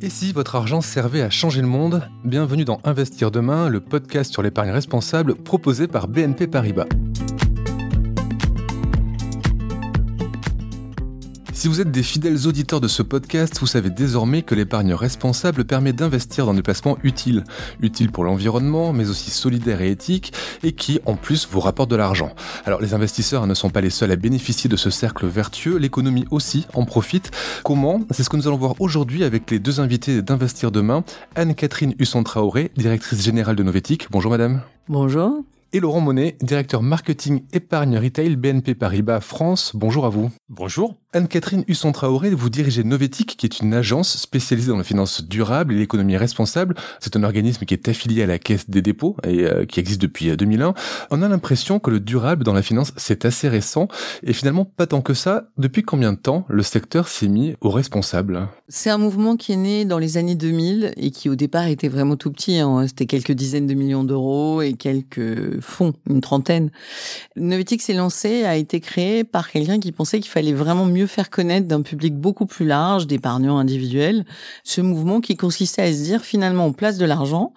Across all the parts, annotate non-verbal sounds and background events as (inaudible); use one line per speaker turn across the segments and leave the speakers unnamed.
Et si votre argent servait à changer le monde Bienvenue dans Investir demain, le podcast sur l'épargne responsable proposé par BNP Paribas. Si vous êtes des fidèles auditeurs de ce podcast, vous savez désormais que l'épargne responsable permet d'investir dans des placements utiles, utiles pour l'environnement, mais aussi solidaires et éthiques, et qui, en plus, vous rapportent de l'argent. Alors, les investisseurs ne sont pas les seuls à bénéficier de ce cercle vertueux, l'économie aussi en profite. Comment? C'est ce que nous allons voir aujourd'hui avec les deux invités d'Investir demain, Anne-Catherine Husson-Traoré, directrice générale de Novetic. Bonjour madame.
Bonjour
et Laurent Monet, directeur marketing épargne retail BNP Paribas France. Bonjour à vous.
Bonjour.
Anne-Catherine Husson-Traoré, vous dirigez Novetic, qui est une agence spécialisée dans la finance durable et l'économie responsable. C'est un organisme qui est affilié à la Caisse des dépôts et euh, qui existe depuis 2001. Euh, On a l'impression que le durable dans la finance, c'est assez récent et finalement pas tant que ça. Depuis combien de temps le secteur s'est mis au responsable?
C'est un mouvement qui est né dans les années 2000 et qui au départ était vraiment tout petit. Hein. C'était quelques dizaines de millions d'euros et quelques fonds, une trentaine. Novetic s'est lancé, a été créé par quelqu'un qui pensait qu'il fallait vraiment mieux faire connaître d'un public beaucoup plus large d'épargnants individuels ce mouvement qui consistait à se dire finalement on place de l'argent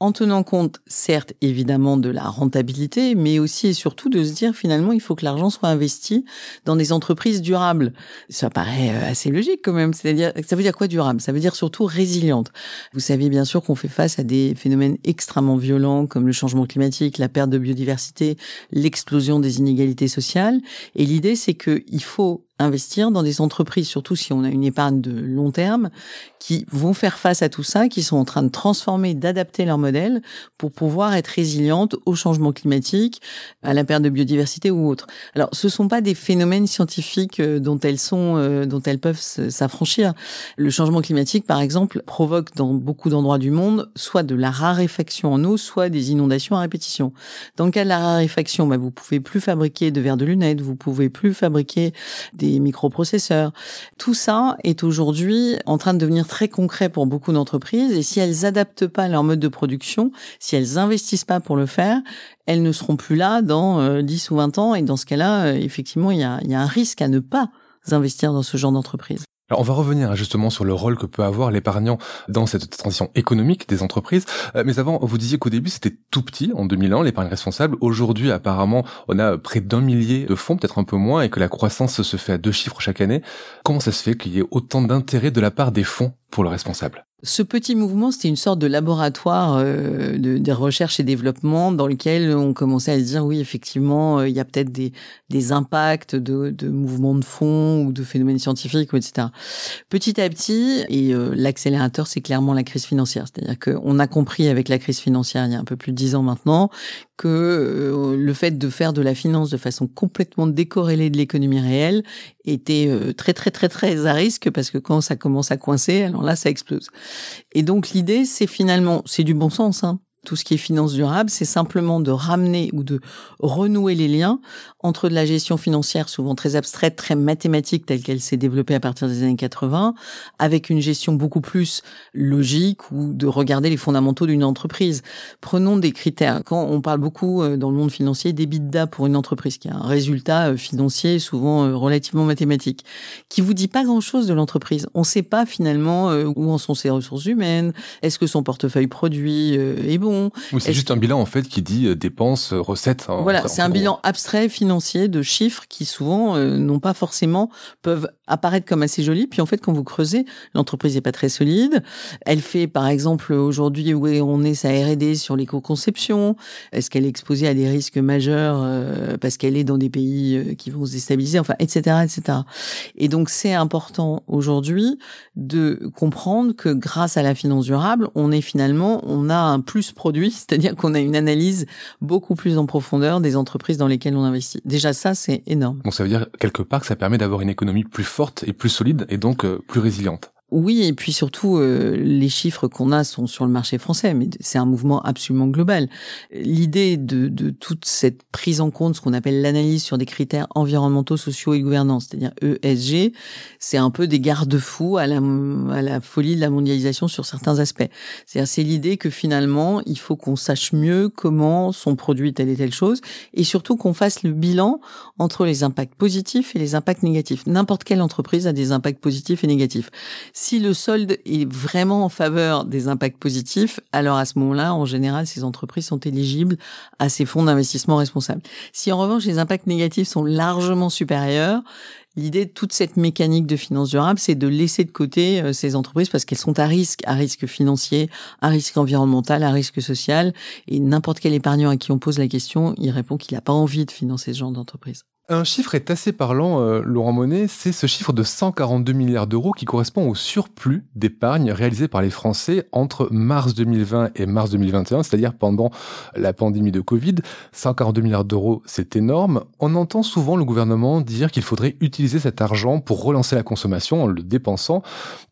en tenant compte, certes, évidemment, de la rentabilité, mais aussi et surtout de se dire finalement, il faut que l'argent soit investi dans des entreprises durables. Ça paraît euh, assez logique quand même. C'est-à-dire, ça veut dire quoi durable? Ça veut dire surtout résiliente. Vous savez bien sûr qu'on fait face à des phénomènes extrêmement violents comme le changement climatique, la perte de biodiversité, l'explosion des inégalités sociales. Et l'idée, c'est qu'il faut investir dans des entreprises, surtout si on a une épargne de long terme, qui vont faire face à tout ça, qui sont en train de transformer, d'adapter leur pour pouvoir être résilientes au changement climatique, à la perte de biodiversité ou autre. Alors, ce sont pas des phénomènes scientifiques euh, dont elles sont, euh, dont elles peuvent s'affranchir. Le changement climatique, par exemple, provoque dans beaucoup d'endroits du monde soit de la raréfaction en eau, soit des inondations à répétition. Dans le cas de la raréfaction, bah, vous pouvez plus fabriquer de verre de lunettes, vous pouvez plus fabriquer des microprocesseurs. Tout ça est aujourd'hui en train de devenir très concret pour beaucoup d'entreprises et si elles adaptent pas leur mode de production, si elles investissent pas pour le faire, elles ne seront plus là dans 10 euh, ou 20 ans et dans ce cas-là, euh, effectivement, il y a, y a un risque à ne pas investir dans ce genre d'entreprise.
Alors on va revenir justement sur le rôle que peut avoir l'épargnant dans cette transition économique des entreprises. Euh, mais avant, vous disiez qu'au début c'était tout petit en 2001, l'épargne responsable. Aujourd'hui, apparemment, on a près d'un millier de fonds, peut-être un peu moins, et que la croissance se fait à deux chiffres chaque année. Comment ça se fait qu'il y ait autant d'intérêt de la part des fonds pour le responsable?
Ce petit mouvement, c'était une sorte de laboratoire euh, de, de, recherche et développement dans lequel on commençait à se dire oui, effectivement, euh, il y a peut-être des, des impacts de, de mouvements de fond ou de phénomènes scientifiques, etc. Petit à petit, et euh, l'accélérateur, c'est clairement la crise financière. C'est-à-dire qu'on a compris avec la crise financière il y a un peu plus de dix ans maintenant que euh, le fait de faire de la finance de façon complètement décorrélée de l'économie réelle était euh, très très très très à risque parce que quand ça commence à coincer, alors là ça explose. Et donc l'idée c'est finalement c'est du bon sens hein, tout ce qui est finance durable, c'est simplement de ramener ou de renouer les liens entre de la gestion financière souvent très abstraite, très mathématique telle qu'elle s'est développée à partir des années 80, avec une gestion beaucoup plus logique ou de regarder les fondamentaux d'une entreprise. Prenons des critères. Quand on parle beaucoup euh, dans le monde financier d'EBITDA pour une entreprise, qui a un résultat euh, financier souvent euh, relativement mathématique, qui vous dit pas grand-chose de l'entreprise. On ne sait pas finalement où en sont ses ressources humaines, est-ce que son portefeuille produit est bon,
c'est juste un bilan en fait qui dit euh, dépenses, euh, recettes.
Hein, voilà, c'est un bilan abstrait financier de chiffres qui souvent euh, n'ont pas forcément peuvent apparaître comme assez jolis. Puis en fait, quand vous creusez, l'entreprise n'est pas très solide. Elle fait par exemple aujourd'hui où on est sa R&D sur l'éco-conception. Est-ce qu'elle est exposée à des risques majeurs parce qu'elle est dans des pays qui vont se déstabiliser, enfin, etc., etc. Et donc c'est important aujourd'hui de comprendre que grâce à la finance durable, on est finalement, on a un plus produit, c'est-à-dire qu'on a une analyse beaucoup plus en profondeur des entreprises dans lesquelles on investit. Déjà ça, c'est énorme.
Donc ça veut dire quelque part que ça permet d'avoir une économie plus forte et plus solide et donc euh, plus résiliente.
Oui, et puis surtout, euh, les chiffres qu'on a sont sur le marché français, mais c'est un mouvement absolument global. L'idée de, de, toute cette prise en compte, ce qu'on appelle l'analyse sur des critères environnementaux, sociaux et gouvernance, c'est-à-dire ESG, c'est un peu des garde-fous à la, à la folie de la mondialisation sur certains aspects. C'est-à-dire, c'est l'idée que finalement, il faut qu'on sache mieux comment sont produits telle et telle chose, et surtout qu'on fasse le bilan entre les impacts positifs et les impacts négatifs. N'importe quelle entreprise a des impacts positifs et négatifs Si le solde est vraiment en faveur des impacts positifs, alors à ce moment-là, en général, ces entreprises sont éligibles à ces fonds d'investissement responsables. Si en revanche les impacts négatifs sont largement supérieurs, L'idée de toute cette mécanique de finance durable, c'est de laisser de côté euh, ces entreprises parce qu'elles sont à risque, à risque financier, à risque environnemental, à risque social. Et n'importe quel épargnant à qui on pose la question, il répond qu'il n'a pas envie de financer ce genre d'entreprise.
Un chiffre est assez parlant, euh, Laurent Monet, c'est ce chiffre de 142 milliards d'euros qui correspond au surplus d'épargne réalisé par les Français entre mars 2020 et mars 2021, c'est-à-dire pendant la pandémie de Covid. 142 milliards d'euros, c'est énorme. On entend souvent le gouvernement dire qu'il faudrait utiliser cet argent pour relancer la consommation en le dépensant.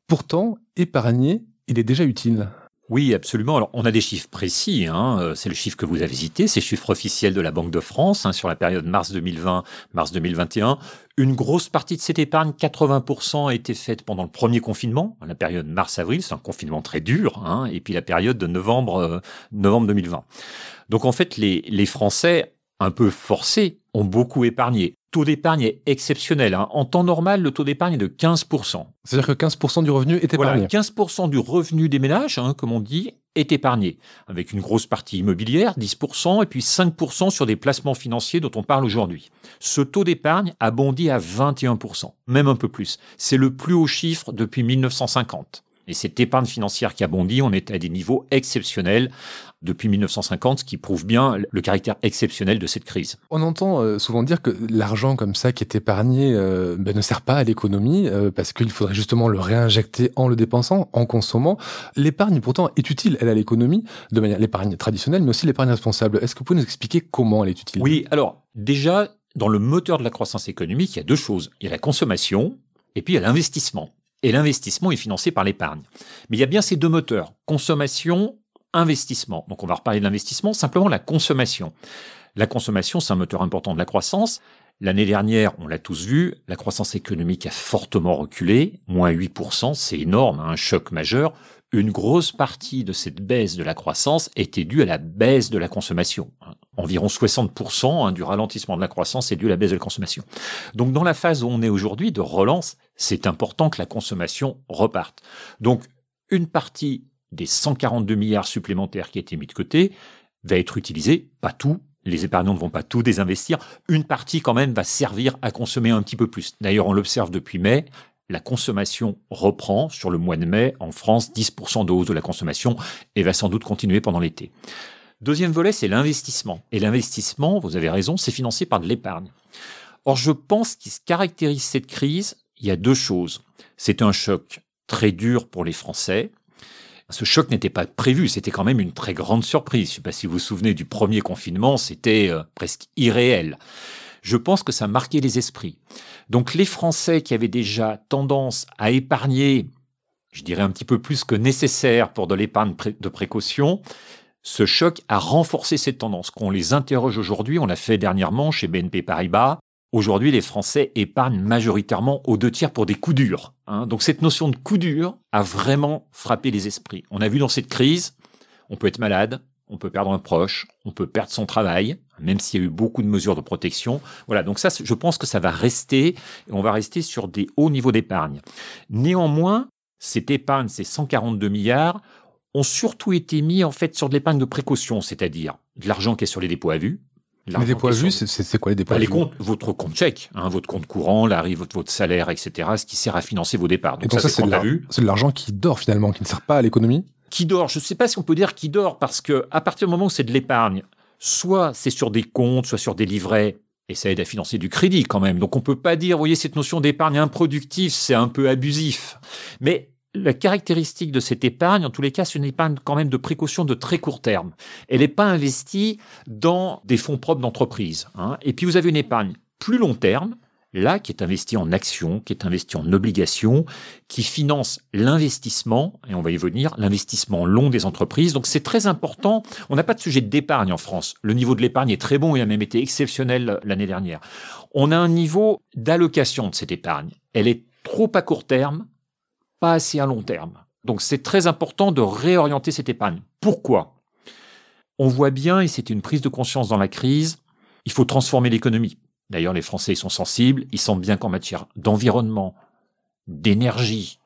Pourtant, épargner, il est déjà utile.
Oui, absolument. Alors, on a des chiffres précis. Hein. Euh, c'est le chiffre que vous avez cité, c'est le chiffre officiel de la Banque de France hein, sur la période mars 2020, mars 2021. Une grosse partie de cette épargne, 80%, a été faite pendant le premier confinement, la période mars-avril. C'est un confinement très dur. Hein, et puis la période de novembre, euh, novembre 2020. Donc en fait, les Français, un peu forcés, ont beaucoup épargné taux d'épargne est exceptionnel. Hein. En temps normal, le taux d'épargne est de 15%.
C'est-à-dire que 15% du revenu est épargné.
Voilà, 15% du revenu des ménages, hein, comme on dit, est épargné, avec une grosse partie immobilière, 10%, et puis 5% sur des placements financiers dont on parle aujourd'hui. Ce taux d'épargne a bondi à 21%, même un peu plus. C'est le plus haut chiffre depuis 1950. Et cette épargne financière qui a bondi, on est à des niveaux exceptionnels depuis 1950, ce qui prouve bien le caractère exceptionnel de cette crise.
On entend euh, souvent dire que l'argent comme ça qui est épargné euh, ben, ne sert pas à l'économie euh, parce qu'il faudrait justement le réinjecter en le dépensant, en consommant. L'épargne pourtant est utile, elle à l'économie, de manière l'épargne traditionnelle, mais aussi l'épargne responsable. Est-ce que vous pouvez nous expliquer comment elle est utile?
Oui, alors déjà, dans le moteur de la croissance économique, il y a deux choses. Il y a la consommation et puis il y a l'investissement et l'investissement est financé par l'épargne. Mais il y a bien ces deux moteurs, consommation, investissement. Donc on va reparler de l'investissement, simplement la consommation. La consommation, c'est un moteur important de la croissance. L'année dernière, on l'a tous vu, la croissance économique a fortement reculé, moins 8%, c'est énorme, hein, un choc majeur. Une grosse partie de cette baisse de la croissance était due à la baisse de la consommation. Environ 60% hein, du ralentissement de la croissance est dû à la baisse de la consommation. Donc dans la phase où on est aujourd'hui de relance, c'est important que la consommation reparte. Donc une partie des 142 milliards supplémentaires qui été mis de côté va être utilisée, pas tout, les épargnants ne vont pas tout désinvestir, une partie quand même va servir à consommer un petit peu plus. D'ailleurs, on l'observe depuis mai, la consommation reprend sur le mois de mai en France, 10% de de la consommation et va sans doute continuer pendant l'été. Deuxième volet, c'est l'investissement. Et l'investissement, vous avez raison, c'est financé par de l'épargne. Or, je pense qu'il se caractérise cette crise, il y a deux choses. C'est un choc très dur pour les Français. Ce choc n'était pas prévu, c'était quand même une très grande surprise. Je ne sais pas si vous vous souvenez du premier confinement, c'était euh, presque irréel. Je pense que ça marquait les esprits. Donc les Français qui avaient déjà tendance à épargner, je dirais un petit peu plus que nécessaire pour de l'épargne de précaution, ce choc a renforcé cette tendance. Qu'on les interroge aujourd'hui, on l'a fait dernièrement chez BNP Paribas. Aujourd'hui, les Français épargnent majoritairement aux deux tiers pour des coups durs. Hein. Donc cette notion de coup dur a vraiment frappé les esprits. On a vu dans cette crise, on peut être malade, on peut perdre un proche, on peut perdre son travail, même s'il y a eu beaucoup de mesures de protection. Voilà, donc ça, je pense que ça va rester, et on va rester sur des hauts niveaux d'épargne. Néanmoins, cette épargne, ces 142 milliards, ont surtout été mis en fait sur de l'épargne de précaution, c'est-à-dire de l'argent qui est sur les dépôts à vue.
Les dépôts à vue, c'est quoi les dépôts à
bah,
vue
les comptes, Votre compte chèque, hein, votre compte courant, l'arrivée votre, votre salaire, etc., ce qui sert à financer vos départs.
Donc, ça, c'est de l'argent qui dort finalement, qui ne sert pas à l'économie
Qui dort, je ne sais pas si on peut dire qui dort, parce que à partir du moment où c'est de l'épargne, soit c'est sur des comptes, soit sur des livrets, et ça aide à financer du crédit quand même. Donc on peut pas dire, vous voyez, cette notion d'épargne improductive, c'est un peu abusif. Mais la caractéristique de cette épargne, en tous les cas, c'est une épargne quand même de précaution de très court terme. Elle n'est pas investie dans des fonds propres d'entreprise. Hein. Et puis vous avez une épargne plus long terme, là, qui est investie en actions, qui est investie en obligations, qui finance l'investissement, et on va y venir, l'investissement long des entreprises. Donc c'est très important. On n'a pas de sujet d'épargne en France. Le niveau de l'épargne est très bon, il a même été exceptionnel l'année dernière. On a un niveau d'allocation de cette épargne. Elle est trop à court terme, pas assez à long terme. Donc c'est très important de réorienter cette épargne. Pourquoi? On voit bien, et c'est une prise de conscience dans la crise, il faut transformer l'économie. D'ailleurs, les Français sont sensibles, ils sentent bien qu'en matière d'environnement, d'énergie,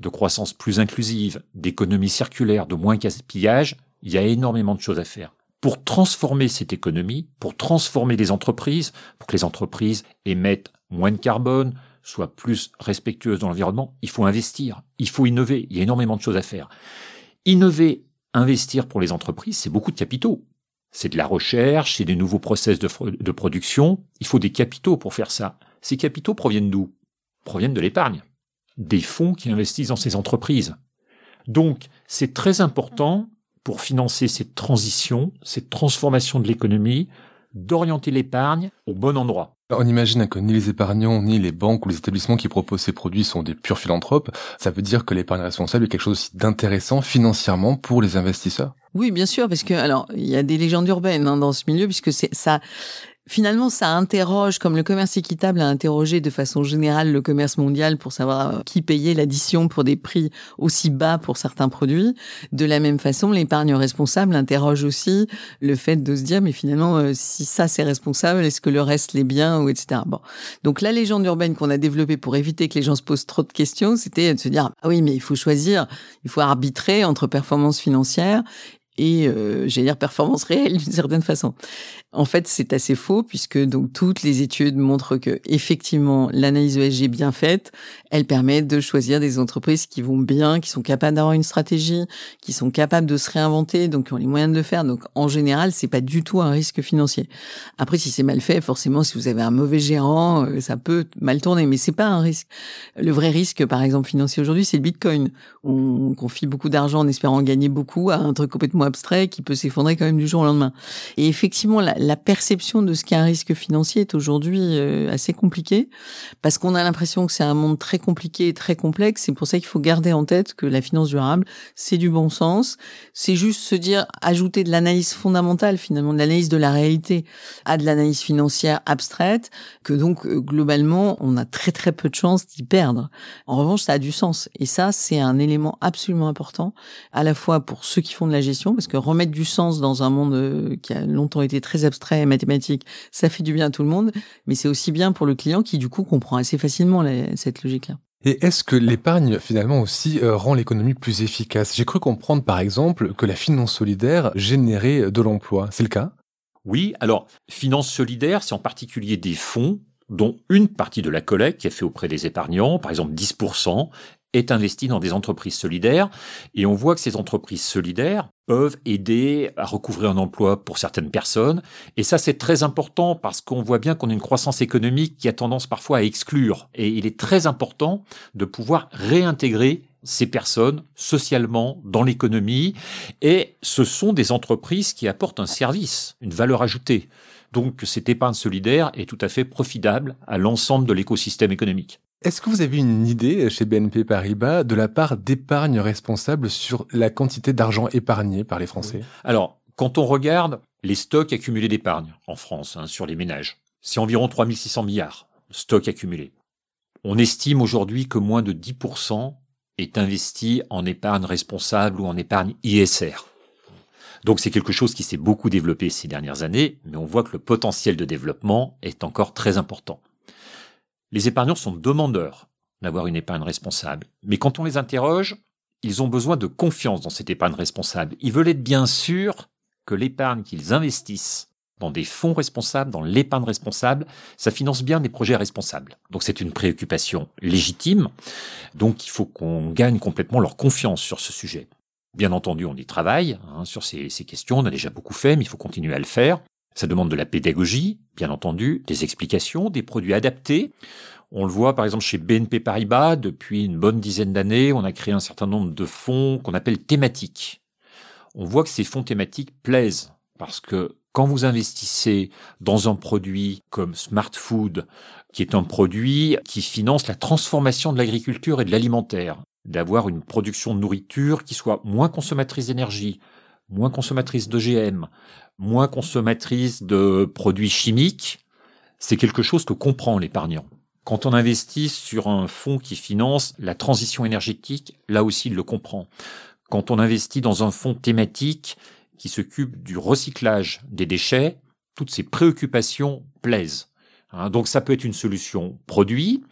de croissance plus inclusive, d'économie circulaire, de moins gaspillage, il y a énormément de choses à faire. Pour transformer cette économie, pour transformer les entreprises, pour que les entreprises émettent moins de carbone, soient plus respectueuses dans l'environnement, il faut investir, il faut innover, il y a énormément de choses à faire. Innover, investir pour les entreprises, c'est beaucoup de capitaux. C'est de la recherche, c'est des nouveaux process de, de production, il faut des capitaux pour faire ça. Ces capitaux proviennent d'où? Proviennent de l'épargne des fonds qui investissent dans ces entreprises. Donc, c'est très important pour financer cette transition, cette transformation de l'économie, d'orienter l'épargne au bon endroit.
On imagine que ni les épargnants, ni les banques ou les établissements qui proposent ces produits sont des purs philanthropes. Ça veut dire que l'épargne responsable est quelque chose d'intéressant financièrement pour les investisseurs?
Oui, bien sûr, parce que alors il y a des légendes urbaines hein, dans ce milieu, puisque c'est ça Finalement, ça interroge, comme le commerce équitable a interrogé de façon générale le commerce mondial pour savoir euh, qui payait l'addition pour des prix aussi bas pour certains produits. De la même façon, l'épargne responsable interroge aussi le fait de se dire, mais finalement, euh, si ça c'est responsable, est-ce que le reste l'est bien ou etc. Bon, donc la légende urbaine qu'on a développée pour éviter que les gens se posent trop de questions, c'était de se dire, ah oui, mais il faut choisir, il faut arbitrer entre performance financière et euh, j'allais dire performance réelle d'une certaine façon. En fait, c'est assez faux puisque donc toutes les études montrent que effectivement l'analyse ESG bien faite, elle permet de choisir des entreprises qui vont bien, qui sont capables d'avoir une stratégie, qui sont capables de se réinventer, donc qui ont les moyens de le faire. Donc en général, c'est pas du tout un risque financier. Après, si c'est mal fait, forcément, si vous avez un mauvais gérant, euh, ça peut mal tourner, mais c'est pas un risque. Le vrai risque, par exemple financier aujourd'hui, c'est le Bitcoin. On confie beaucoup d'argent en espérant gagner beaucoup à un truc complètement abstrait qui peut s'effondrer quand même du jour au lendemain. Et effectivement, la, la perception de ce qu'est un risque financier est aujourd'hui euh, assez compliquée parce qu'on a l'impression que c'est un monde très compliqué et très complexe. C'est pour ça qu'il faut garder en tête que la finance durable, c'est du bon sens. C'est juste se dire, ajouter de l'analyse fondamentale finalement, de l'analyse de la réalité à de l'analyse financière abstraite, que donc euh, globalement, on a très très peu de chances d'y perdre. En revanche, ça a du sens. Et ça, c'est un élément absolument important, à la fois pour ceux qui font de la gestion, parce que remettre du sens dans un monde euh, qui a longtemps été très abstrait, abstrait mathématique, ça fait du bien à tout le monde, mais c'est aussi bien pour le client qui du coup comprend assez facilement cette logique-là.
Et est-ce que l'épargne finalement aussi euh, rend l'économie plus efficace? J'ai cru comprendre par exemple que la finance solidaire générait de l'emploi. C'est le cas?
Oui, alors finance solidaire, c'est en particulier des fonds dont une partie de la collecte qui est faite auprès des épargnants, par exemple 10%, est investi dans des entreprises solidaires. Et on voit que ces entreprises solidaires peuvent aider à recouvrir un emploi pour certaines personnes. Et ça, c'est très important parce qu'on voit bien qu'on a une croissance économique qui a tendance parfois à exclure. Et il est très important de pouvoir réintégrer ces personnes socialement dans l'économie. Et ce sont des entreprises qui apportent un service, une valeur ajoutée. Donc cette épargne solidaire est tout à fait profitable à l'ensemble de l'écosystème économique.
Est-ce que vous avez une idée chez BNP Paribas de la part d'épargne responsable sur la quantité d'argent épargné par les Français?
Alors, quand on regarde les stocks accumulés d'épargne en France hein, sur les ménages, c'est environ 3600 milliards de stocks accumulés. On estime aujourd'hui que moins de 10% est investi en épargne responsable ou en épargne ISR. Donc c'est quelque chose qui s'est beaucoup développé ces dernières années, mais on voit que le potentiel de développement est encore très important. Les épargnants sont demandeurs d'avoir une épargne responsable. Mais quand on les interroge, ils ont besoin de confiance dans cette épargne responsable. Ils veulent être bien sûrs que l'épargne qu'ils investissent dans des fonds responsables, dans l'épargne responsable, ça finance bien des projets responsables. Donc c'est une préoccupation légitime. Donc il faut qu'on gagne complètement leur confiance sur ce sujet. Bien entendu, on y travaille hein, sur ces, ces questions, on a déjà beaucoup fait, mais il faut continuer à le faire. Ça demande de la pédagogie, bien entendu, des explications, des produits adaptés. On le voit par exemple chez BNP Paribas, depuis une bonne dizaine d'années, on a créé un certain nombre de fonds qu'on appelle thématiques. On voit que ces fonds thématiques plaisent parce que quand vous investissez dans un produit comme Smart Food, qui est un produit qui finance la transformation de l'agriculture et de l'alimentaire, d'avoir une production de nourriture qui soit moins consommatrice d'énergie, moins consommatrice d'OGM, moins consommatrice de produits chimiques, c'est quelque chose que comprend l'épargnant. Quand on investit sur un fonds qui finance la transition énergétique, là aussi il le comprend. Quand on investit dans un fonds thématique qui s'occupe du recyclage des déchets, toutes ces préoccupations plaisent. Hein. donc ça peut être une solution produit,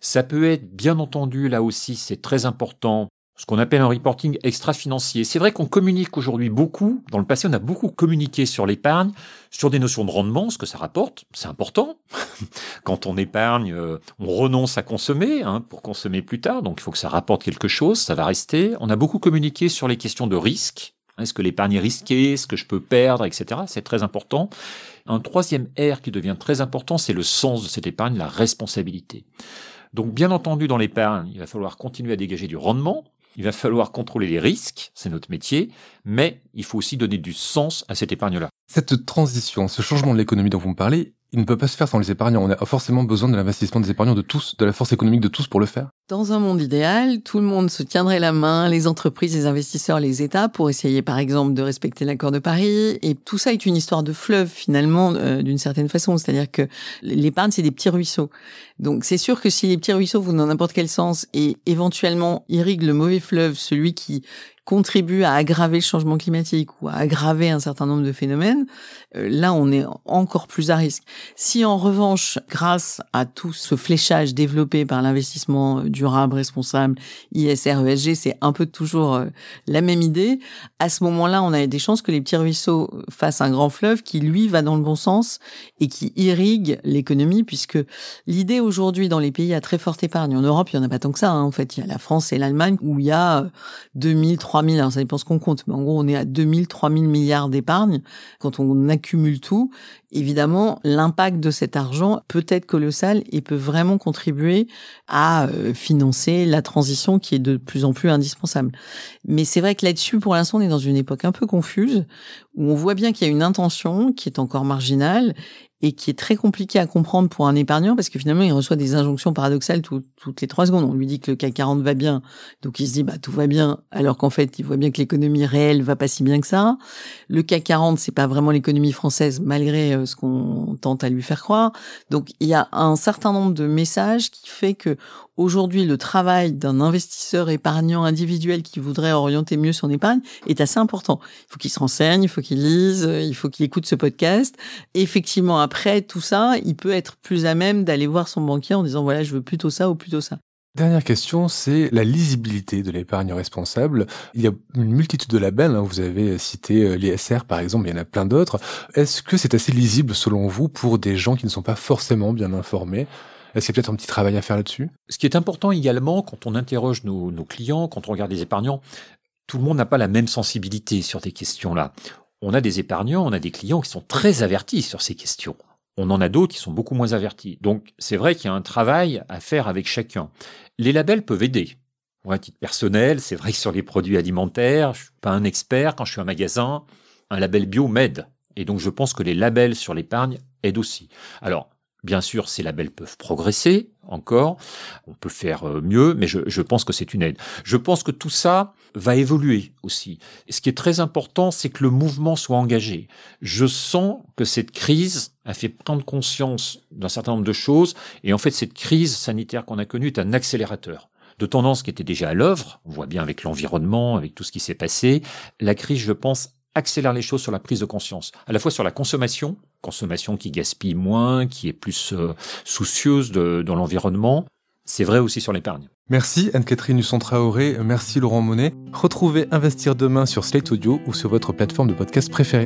ça peut être bien entendu là aussi c'est très important ce qu'on appelle un reporting extra-financier. C'est vrai qu'on communique aujourd'hui beaucoup. Dans le passé, on a beaucoup communiqué sur l'épargne, sur des notions de rendement, ce que ça rapporte. C'est important. (laughs) Quand on épargne, euh, on renonce à consommer hein, pour consommer plus tard. Donc, il faut que ça rapporte quelque chose. Ça va rester. On a beaucoup communiqué sur les questions de risque. Est-ce que l'épargne est risquée? Est-ce que je peux perdre? Etc. C'est très important. Un troisième R qui devient très important, c'est le sens de cette épargne, la responsabilité. Donc, bien entendu, dans l'épargne, il va falloir continuer à dégager du rendement il va falloir contrôler les risques, c'est notre métier, mais il faut aussi donner du sens à cette épargne-là.
Cette transition, ce changement de l'économie dont vous me parlez, il ne peut pas se faire sans les épargnants. On a forcément besoin de l'investissement des épargnants de tous, de la force économique de tous pour le faire.
Dans un monde idéal, tout le monde se tiendrait la main, les entreprises, les investisseurs, les États, pour essayer par exemple de respecter l'accord de Paris. Et tout ça est une histoire de fleuve finalement, euh, d'une certaine façon. C'est-à-dire que l'épargne, c'est des petits ruisseaux. Donc c'est sûr que si les petits ruisseaux vont dans n'importe quel sens et éventuellement irriguent le mauvais fleuve, celui qui contribue à aggraver le changement climatique ou à aggraver un certain nombre de phénomènes, euh, là on est encore plus à risque. Si en revanche, grâce à tout ce fléchage développé par l'investissement durable, responsable, ISR, ESG, c'est un peu toujours euh, la même idée, à ce moment-là on a des chances que les petits ruisseaux fassent un grand fleuve qui lui va dans le bon sens et qui irrigue l'économie puisque l'idée aujourd'hui dans les pays à très forte épargne, en Europe il y en a pas tant que ça, hein. en fait il y a la France et l'Allemagne où il y a 2000, 3000 3000, alors ça dépend ce qu'on compte, mais en gros, on est à 2000, 3000 milliards d'épargne. Quand on accumule tout, évidemment, l'impact de cet argent peut être colossal et peut vraiment contribuer à euh, financer la transition qui est de plus en plus indispensable. Mais c'est vrai que là-dessus, pour l'instant, on est dans une époque un peu confuse où on voit bien qu'il y a une intention qui est encore marginale et qui est très compliqué à comprendre pour un épargnant parce que finalement il reçoit des injonctions paradoxales toutes les trois secondes. On lui dit que le CAC 40 va bien, donc il se dit bah tout va bien, alors qu'en fait il voit bien que l'économie réelle va pas si bien que ça. Le CAC 40 c'est pas vraiment l'économie française malgré euh, ce qu'on tente à lui faire croire. Donc il y a un certain nombre de messages qui fait que aujourd'hui le travail d'un investisseur épargnant individuel qui voudrait orienter mieux son épargne est assez important. Il faut qu'il se renseigne, il faut qu'il lise, il faut qu'il écoute ce podcast. effectivement, après tout ça, il peut être plus à même d'aller voir son banquier en disant voilà, je veux plutôt ça ou plutôt ça.
Dernière question, c'est la lisibilité de l'épargne responsable. Il y a une multitude de labels, hein. vous avez cité euh, l'ISR par exemple, il y en a plein d'autres. Est-ce que c'est assez lisible selon vous pour des gens qui ne sont pas forcément bien informés? Est-ce qu'il y a peut-être un petit travail à faire là-dessus?
Ce qui est important également, quand on interroge nos, clients, quand on regarde les épargnants, tout le monde n'a pas la même sensibilité sur ces questions-là. On a des épargnants, on a des clients qui sont très avertis sur ces questions. On en a d'autres qui sont beaucoup moins avertis. Donc c'est vrai qu'il y a un travail à faire avec chacun. Les labels peuvent aider. Moi, à titre personnel, c'est vrai que sur les produits alimentaires, je suis pas un expert. Quand je suis un magasin, un label bio m'aide. Et donc je pense que les labels sur l'épargne aident aussi. Alors, Bien sûr, ces labels peuvent progresser encore, on peut faire euh, mieux, mais je, pense que c'est une aide. Je pense que tout ça va évoluer aussi. Et ce qui est très important, c'est que le mouvement soit engagé. Je sens que cette crise a fait prendre conscience d'un certain nombre de choses, et en fait, cette crise sanitaire qu'on a connue est un accélérateur de tendances qui étaient déjà à l'œuvre. On voit bien avec l'environnement, avec tout ce qui s'est passé. La crise, je pense, accélère les choses sur la prise de conscience, à la fois sur la consommation, consommation qui gaspille moins, qui est plus euh, soucieuse de, dans l'environnement. C'est vrai aussi sur l'épargne.
Merci Anne-Catherine Husson-Traoré, merci Laurent Monet. Retrouvez Investir demain sur Slate Audio ou sur votre plateforme de podcast préférée.